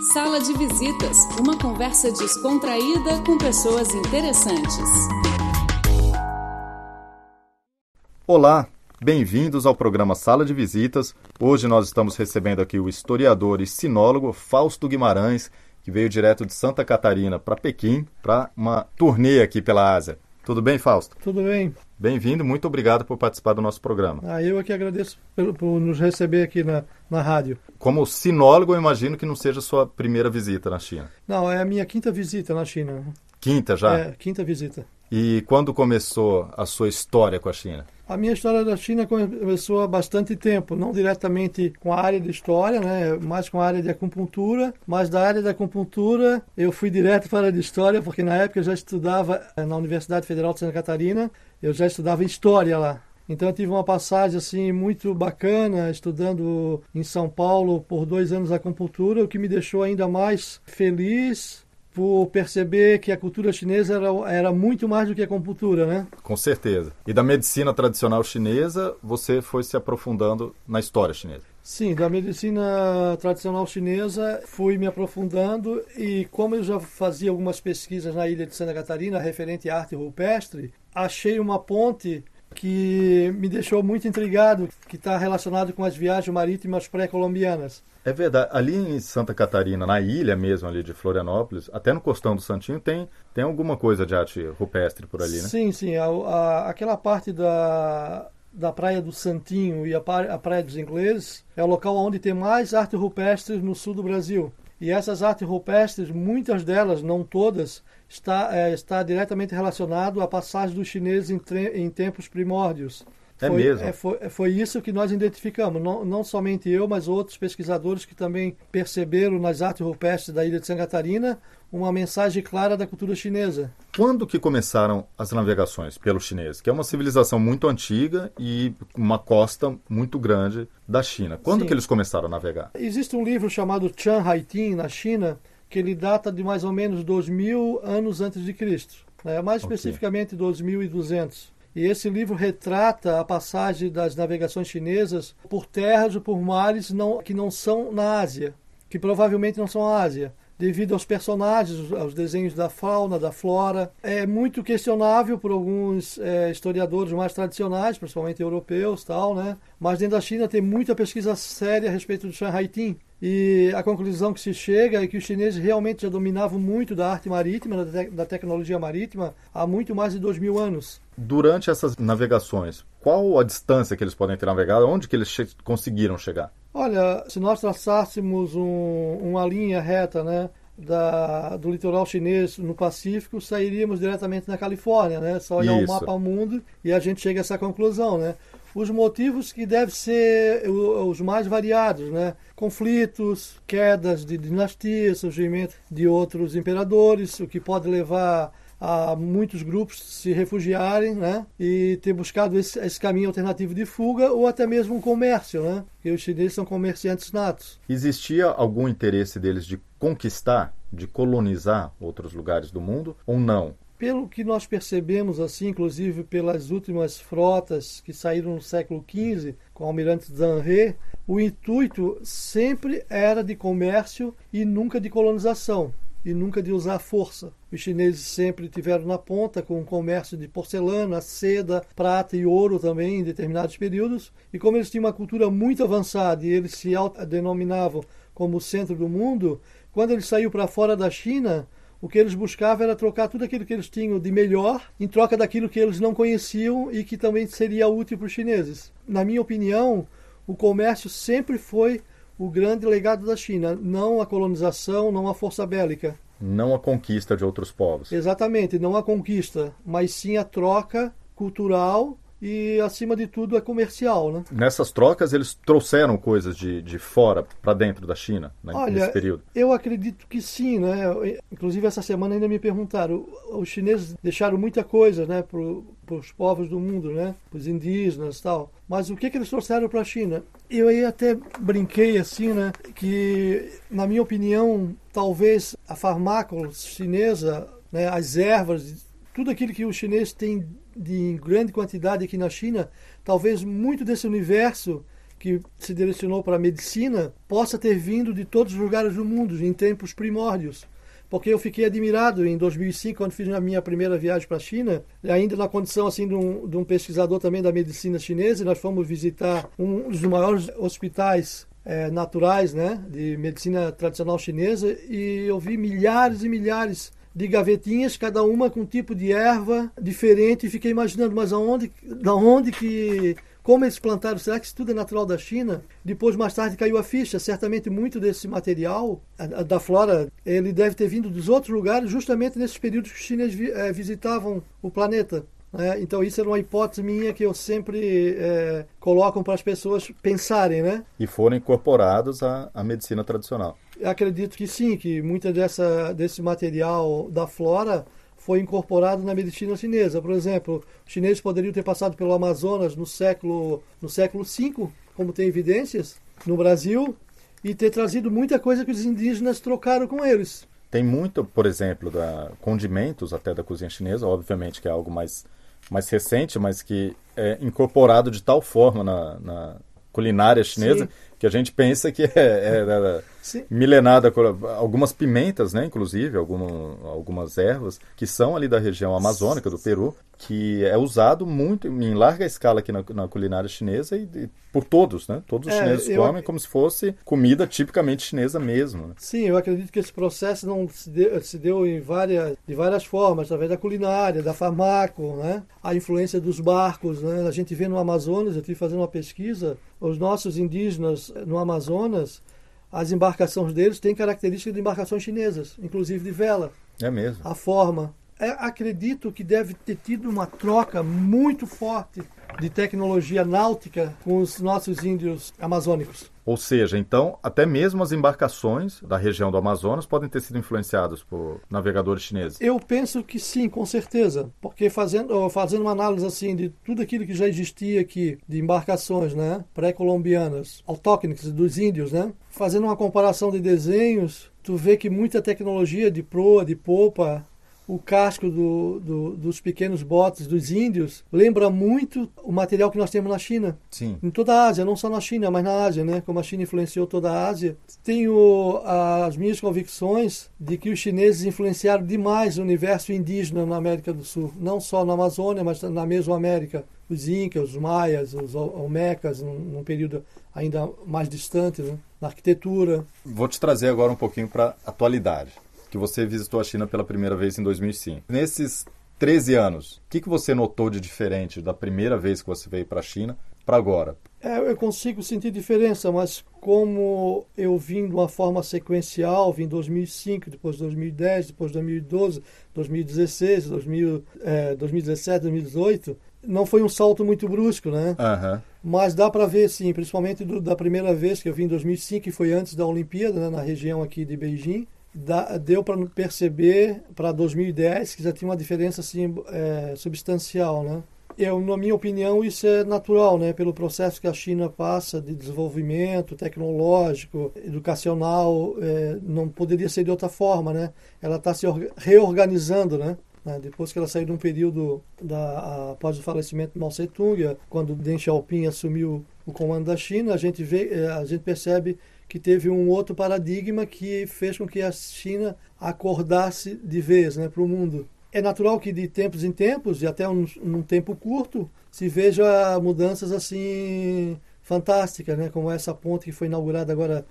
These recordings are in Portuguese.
Sala de Visitas, uma conversa descontraída com pessoas interessantes. Olá, bem-vindos ao programa Sala de Visitas. Hoje nós estamos recebendo aqui o historiador e sinólogo Fausto Guimarães, que veio direto de Santa Catarina para Pequim para uma turnê aqui pela Ásia. Tudo bem, Fausto? Tudo bem. Bem-vindo, muito obrigado por participar do nosso programa. Ah, eu aqui agradeço por, por nos receber aqui na, na rádio. Como sinólogo, eu imagino que não seja sua primeira visita na China. Não, é a minha quinta visita na China. Quinta já? É, quinta visita. E quando começou a sua história com a China? A minha história da China começou há bastante tempo, não diretamente com a área de história, né, mais com a área de acupuntura, mas da área da acupuntura eu fui direto para a de história, porque na época eu já estudava eh, na Universidade Federal de Santa Catarina, eu já estudava história lá. Então eu tive uma passagem assim muito bacana estudando em São Paulo por dois anos acupuntura, o que me deixou ainda mais feliz por perceber que a cultura chinesa era, era muito mais do que a acupuntura, né? Com certeza. E da medicina tradicional chinesa, você foi se aprofundando na história chinesa? Sim, da medicina tradicional chinesa fui me aprofundando e como eu já fazia algumas pesquisas na ilha de Santa Catarina referente à arte rupestre, achei uma ponte que me deixou muito intrigado, que está relacionado com as viagens marítimas pré-colombianas. É verdade. Ali em Santa Catarina, na ilha mesmo ali de Florianópolis, até no Costão do Santinho, tem, tem alguma coisa de arte rupestre por ali, né? Sim, sim. A, a, aquela parte da, da Praia do Santinho e a, a Praia dos Ingleses é o local onde tem mais arte rupestre no sul do Brasil. E essas artes rupestres, muitas delas, não todas, está, é, está diretamente relacionado à passagem dos chineses em, em tempos primórdios. É foi, mesmo? É, foi, foi, isso que nós identificamos. Não, não, somente eu, mas outros pesquisadores que também perceberam nas artes rupestres da ilha de Santa Catarina uma mensagem clara da cultura chinesa. Quando que começaram as navegações pelo chinês? Que é uma civilização muito antiga e uma costa muito grande da China. Quando Sim. que eles começaram a navegar? Existe um livro chamado Chan Haitin, na China, que ele data de mais ou menos 2000 anos antes de Cristo. Né? Mais okay. especificamente 2200. E esse livro retrata a passagem das navegações chinesas por terras ou por mares não, que não são na Ásia, que provavelmente não são a Ásia, devido aos personagens, aos desenhos da fauna, da flora. É muito questionável por alguns é, historiadores mais tradicionais, principalmente europeus, tal, né? Mas dentro da China tem muita pesquisa séria a respeito do Shanghai Tin. E a conclusão que se chega é que os chineses realmente já dominavam muito da arte marítima, da, te da tecnologia marítima, há muito mais de dois mil anos. Durante essas navegações, qual a distância que eles podem ter navegado? Onde que eles che conseguiram chegar? Olha, se nós traçássemos um, uma linha reta, né, da, do litoral chinês no Pacífico, sairíamos diretamente na Califórnia, né? Só olhar o mapa mundo e a gente chega a essa conclusão, né? os motivos que devem ser os mais variados, né? Conflitos, quedas de dinastias, surgimento de outros imperadores, o que pode levar a muitos grupos se refugiarem, né? E ter buscado esse, esse, caminho alternativo de fuga ou até mesmo um comércio, né? Porque os chineses são comerciantes natos. Existia algum interesse deles de conquistar, de colonizar outros lugares do mundo ou não? Pelo que nós percebemos, assim, inclusive pelas últimas frotas que saíram no século XV, com o almirante Zhang He, o intuito sempre era de comércio e nunca de colonização, e nunca de usar força. Os chineses sempre tiveram na ponta com o comércio de porcelana, seda, prata e ouro também em determinados períodos, e como eles tinham uma cultura muito avançada e eles se denominavam como o centro do mundo, quando ele saiu para fora da China, o que eles buscavam era trocar tudo aquilo que eles tinham de melhor em troca daquilo que eles não conheciam e que também seria útil para os chineses. Na minha opinião, o comércio sempre foi o grande legado da China, não a colonização, não a força bélica. Não a conquista de outros povos. Exatamente, não a conquista, mas sim a troca cultural e, acima de tudo, é comercial. Né? Nessas trocas, eles trouxeram coisas de, de fora para dentro da China né, Olha, nesse período? Eu acredito que sim. Né? Inclusive, essa semana ainda me perguntaram. Os chineses deixaram muita coisa né, para os povos do mundo, né? para os indígenas e tal. Mas o que, que eles trouxeram para a China? Eu aí até brinquei assim, né? Que, na minha opinião, talvez a farmácia chinesa, né, as ervas, tudo aquilo que os chineses têm de grande quantidade aqui na China, talvez muito desse universo que se direcionou para a medicina possa ter vindo de todos os lugares do mundo em tempos primórdios. Porque eu fiquei admirado em 2005, quando fiz a minha primeira viagem para a China, ainda na condição assim de um, de um, pesquisador também da medicina chinesa, nós fomos visitar um dos maiores hospitais é, naturais, né, de medicina tradicional chinesa, e eu vi milhares e milhares de gavetinhas, cada uma com um tipo de erva diferente, e fiquei imaginando, mas aonde, da onde que como eles plantaram, será que isso tudo é natural da China? Depois, mais tarde, caiu a ficha. Certamente, muito desse material da flora, ele deve ter vindo dos outros lugares, justamente nesses períodos que os chineses é, visitavam o planeta. Né? Então, isso era uma hipótese minha que eu sempre é, coloco para as pessoas pensarem. Né? E foram incorporados à, à medicina tradicional. Eu acredito que sim, que muita dessa, desse material da flora foi incorporado na medicina chinesa. Por exemplo, os chineses poderiam ter passado pelo Amazonas no século no século V, como tem evidências, no Brasil, e ter trazido muita coisa que os indígenas trocaram com eles. Tem muito, por exemplo, da condimentos até da cozinha chinesa, obviamente que é algo mais mais recente, mas que é incorporado de tal forma na, na culinária chinesa Sim que a gente pensa que é, é, milenada, algumas pimentas, né, inclusive, alguma, algumas ervas, que são ali da região amazônica do Peru, que é usado muito em larga escala aqui na, na culinária chinesa e, e, por todos, né? Todos os é, chineses eu... comem como se fosse comida tipicamente chinesa mesmo. Né? Sim, eu acredito que esse processo não se deu, se deu em várias, de várias formas, através da culinária, da farmaco, né? A influência dos barcos, né? A gente vê no Amazonas, eu estive fazendo uma pesquisa, os nossos indígenas no Amazonas, as embarcações deles têm características de embarcações chinesas, inclusive de vela. É mesmo. A forma, acredito que deve ter tido uma troca muito forte de tecnologia náutica com os nossos índios amazônicos. Ou seja, então, até mesmo as embarcações da região do Amazonas podem ter sido influenciadas por navegadores chineses? Eu penso que sim, com certeza. Porque fazendo, fazendo uma análise assim de tudo aquilo que já existia aqui, de embarcações né, pré-colombianas, autóctones dos índios, né, fazendo uma comparação de desenhos, tu vê que muita tecnologia de proa, de popa, o casco do, do, dos pequenos botes dos índios lembra muito o material que nós temos na China. Sim. Em toda a Ásia, não só na China, mas na Ásia, né? Como a China influenciou toda a Ásia. Tenho as minhas convicções de que os chineses influenciaram demais o universo indígena na América do Sul. Não só na Amazônia, mas na Mesoamérica. Os Incas, os Maias, os Olmecas, num, num período ainda mais distante, né? na arquitetura. Vou te trazer agora um pouquinho para a atualidade que você visitou a China pela primeira vez em 2005. Nesses 13 anos, o que, que você notou de diferente da primeira vez que você veio para a China para agora? É, eu consigo sentir diferença, mas como eu vim de uma forma sequencial, vim em 2005, depois 2010, depois 2012, 2016, 2000, é, 2017, 2018, não foi um salto muito brusco, né? Uhum. Mas dá para ver, sim, principalmente do, da primeira vez que eu vim em 2005, que foi antes da Olimpíada, né, na região aqui de Beijing dá, deu para perceber para 2010 que já tinha uma diferença assim, é, substancial, né? Eu, na minha opinião, isso é natural, né? Pelo processo que a China passa de desenvolvimento tecnológico, educacional, é, não poderia ser de outra forma, né? Ela está se reorganizando, né? né? Depois que ela saiu de um período da, após o falecimento de Mao Tse-tung, quando Deng Xiaoping assumiu o comando da China, a gente vê, é, a gente percebe que teve um outro paradigma que fez com que a China acordasse de vez né, para o mundo. É natural que de tempos em tempos, e até um, num tempo curto, se veja mudanças assim fantásticas, né? como essa ponte que foi inaugurada agora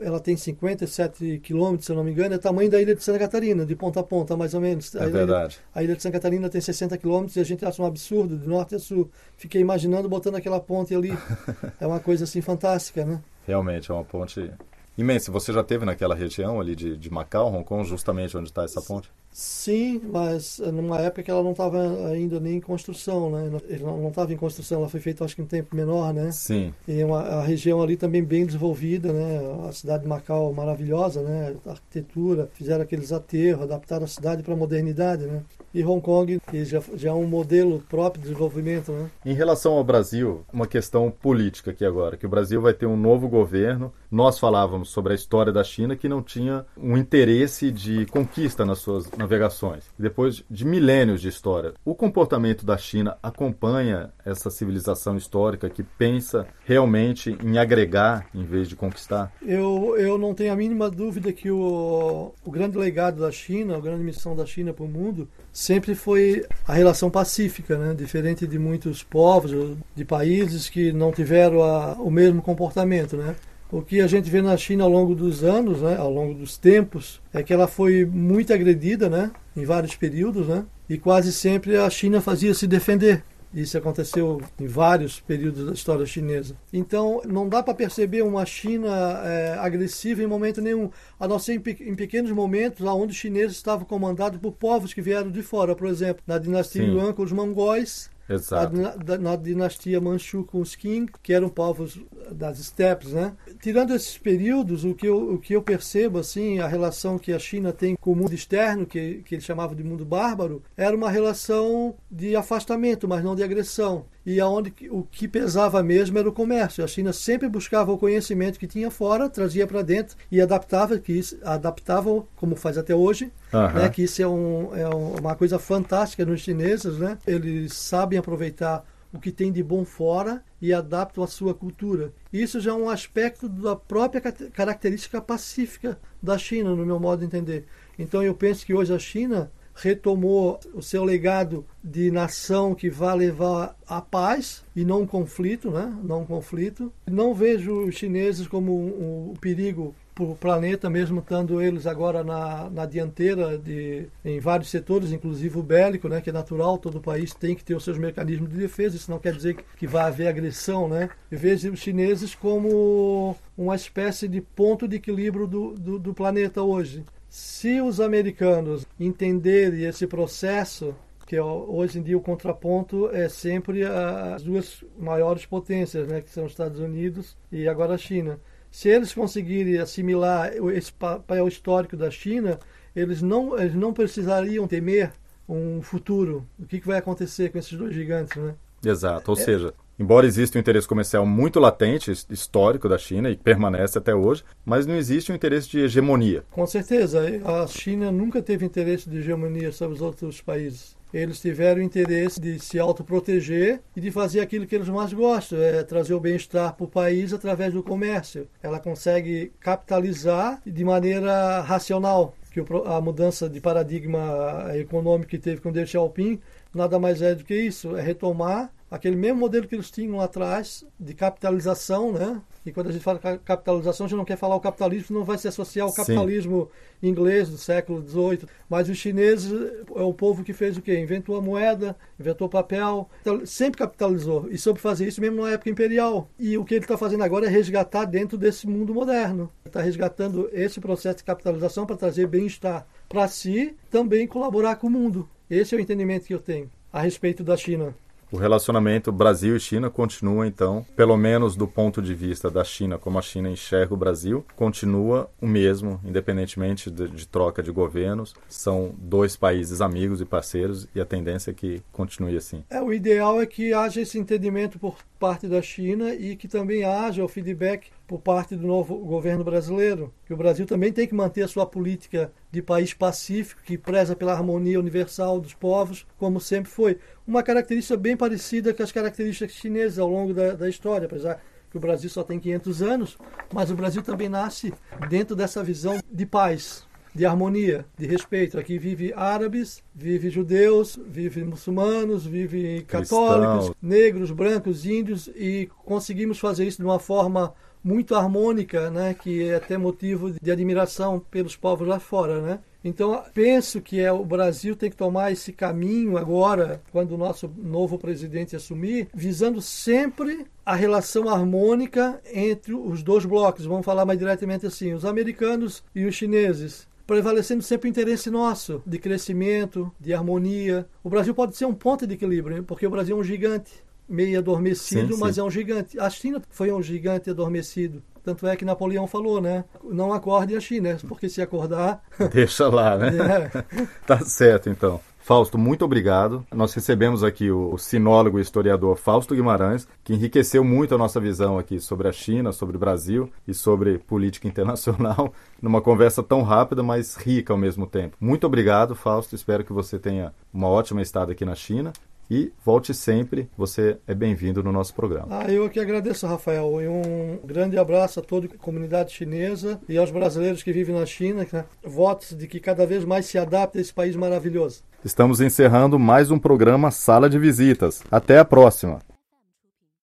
ela tem 57 quilômetros, se eu não me engano, é o tamanho da ilha de Santa Catarina, de ponta a ponta, mais ou menos. É a verdade. Ilha, a ilha de Santa Catarina tem 60 quilômetros e a gente acha um absurdo, de norte a sul. Fiquei imaginando botando aquela ponte ali. é uma coisa assim fantástica, né? Realmente, é uma ponte imensa. Você já teve naquela região ali de, de Macau, Hong Kong, justamente onde está essa ponte? Sim, mas numa época que ela não estava ainda nem em construção, né? Ele não estava em construção, ela foi feita acho que em tempo menor, né? Sim. E uma, a região ali também bem desenvolvida, né? A cidade de Macau maravilhosa, né? A arquitetura, fizeram aqueles aterros, adaptaram a cidade para a modernidade, né? E Hong Kong, que já, já é um modelo próprio de desenvolvimento, né? Em relação ao Brasil, uma questão política aqui agora, que o Brasil vai ter um novo governo. Nós falávamos sobre a história da China que não tinha um interesse de conquista nas suas navegações, depois de milênios de história, o comportamento da China acompanha essa civilização histórica que pensa realmente em agregar em vez de conquistar? Eu, eu não tenho a mínima dúvida que o, o grande legado da China, a grande missão da China para o mundo, sempre foi a relação pacífica, né? diferente de muitos povos, de países que não tiveram a, o mesmo comportamento. Né? O que a gente vê na China ao longo dos anos, né, ao longo dos tempos, é que ela foi muito agredida, né, em vários períodos, né, e quase sempre a China fazia se defender. Isso aconteceu em vários períodos da história chinesa. Então, não dá para perceber uma China é, agressiva em momento nenhum, a não ser em, pe em, pequenos momentos, onde os chineses estavam comandados por povos que vieram de fora. Por exemplo, na dinastia Yuan com os mongóis, Exato. Na, na, dinastia Manchu com os Qing, que eram povos das estepes, né? Tirando esses períodos, o que eu, o que eu percebo, assim, a relação que a China tem com o mundo externo, que, que ele chamava de mundo bárbaro, era uma relação de afastamento, mas não de agressão e aonde o que pesava mesmo era o comércio. A China sempre buscava o conhecimento que tinha fora, trazia para dentro e adaptava, que isso, adaptava como faz até hoje, uhum. né, que isso é, um, é uma coisa fantástica nos chineses, né? Eles sabem aproveitar o que tem de bom fora e adaptam a sua cultura. Isso já é um aspecto da própria característica pacífica da China, no meu modo de entender. Então eu penso que hoje a China retomou o seu legado de nação que vai levar a paz e não conflito, né? Não conflito. Não vejo os chineses como um, um perigo para o planeta, mesmo estando eles agora na, na dianteira de, em vários setores, inclusive o bélico, né, que é natural, todo país tem que ter os seus mecanismos de defesa, isso não quer dizer que, que vai haver agressão. Né? Eu vejo os chineses como uma espécie de ponto de equilíbrio do, do, do planeta hoje. Se os americanos entenderem esse processo, que hoje em dia o contraponto é sempre as duas maiores potências, né, que são os Estados Unidos e agora a China. Se eles conseguirem assimilar esse papel histórico da China, eles não, eles não precisariam temer um futuro. O que, que vai acontecer com esses dois gigantes, né? Exato. Ou é. seja, Embora exista um interesse comercial muito latente, histórico da China e permanece até hoje, mas não existe um interesse de hegemonia. Com certeza. A China nunca teve interesse de hegemonia sobre os outros países. Eles tiveram interesse de se autoproteger e de fazer aquilo que eles mais gostam, é trazer o bem-estar para o país através do comércio. Ela consegue capitalizar de maneira racional, que a mudança de paradigma econômico que teve com Deng Xiaoping nada mais é do que isso, é retomar aquele mesmo modelo que eles tinham lá atrás de capitalização, né? E quando a gente fala capitalização, a gente não quer falar o capitalismo, não vai se associar ao capitalismo Sim. inglês do século XVIII. Mas os chineses é o povo que fez o quê? Inventou a moeda, inventou o papel, então, sempre capitalizou e soube fazer isso mesmo na época imperial. E o que ele está fazendo agora é resgatar dentro desse mundo moderno. Está resgatando esse processo de capitalização para trazer bem-estar para si, também colaborar com o mundo. Esse é o entendimento que eu tenho a respeito da China. O relacionamento Brasil e China continua, então, pelo menos do ponto de vista da China, como a China enxerga o Brasil, continua o mesmo, independentemente de, de, troca de governos. São dois países amigos e parceiros e a tendência é que continue assim. É, o ideal é que haja esse entendimento por parte da China e que também haja o feedback por parte do novo governo brasileiro, que o Brasil também tem que manter a sua política de país pacífico, que preza pela harmonia universal dos povos, como sempre foi. Uma característica bem parecida com as características chinesas ao longo da, da história, apesar que o Brasil só tem 500 anos, mas o Brasil também nasce dentro dessa visão de paz, de harmonia, de respeito. Aqui vive árabes, vive judeus, vive muçulmanos, vive católicos, Cristão. negros, brancos, índios e conseguimos fazer isso de uma forma muito harmônica, né, que é até motivo de admiração pelos povos lá fora, né? Então, penso que é, o Brasil tem que tomar esse caminho agora, quando o nosso novo presidente assumir, visando sempre a relação harmônica entre os dois blocos. Vamos falar mais diretamente assim: os americanos e os chineses prevalecendo sempre o interesse nosso de crescimento, de harmonia. O Brasil pode ser um ponto de equilíbrio, porque o Brasil é um gigante meio adormecido, sim, mas sim. é um gigante. A China foi um gigante adormecido. Tanto é que Napoleão falou, né? Não acorde a China, porque se acordar. Deixa lá, né? É. tá certo, então. Fausto, muito obrigado. Nós recebemos aqui o sinólogo e historiador Fausto Guimarães, que enriqueceu muito a nossa visão aqui sobre a China, sobre o Brasil e sobre política internacional, numa conversa tão rápida, mas rica ao mesmo tempo. Muito obrigado, Fausto. Espero que você tenha uma ótima estada aqui na China e volte sempre. Você é bem-vindo no nosso programa. Ah, eu que agradeço, Rafael. E um grande abraço a toda a comunidade chinesa e aos brasileiros que vivem na China. Né? Votos de que cada vez mais se adapte a esse país maravilhoso. Estamos encerrando mais um programa Sala de Visitas. Até a próxima.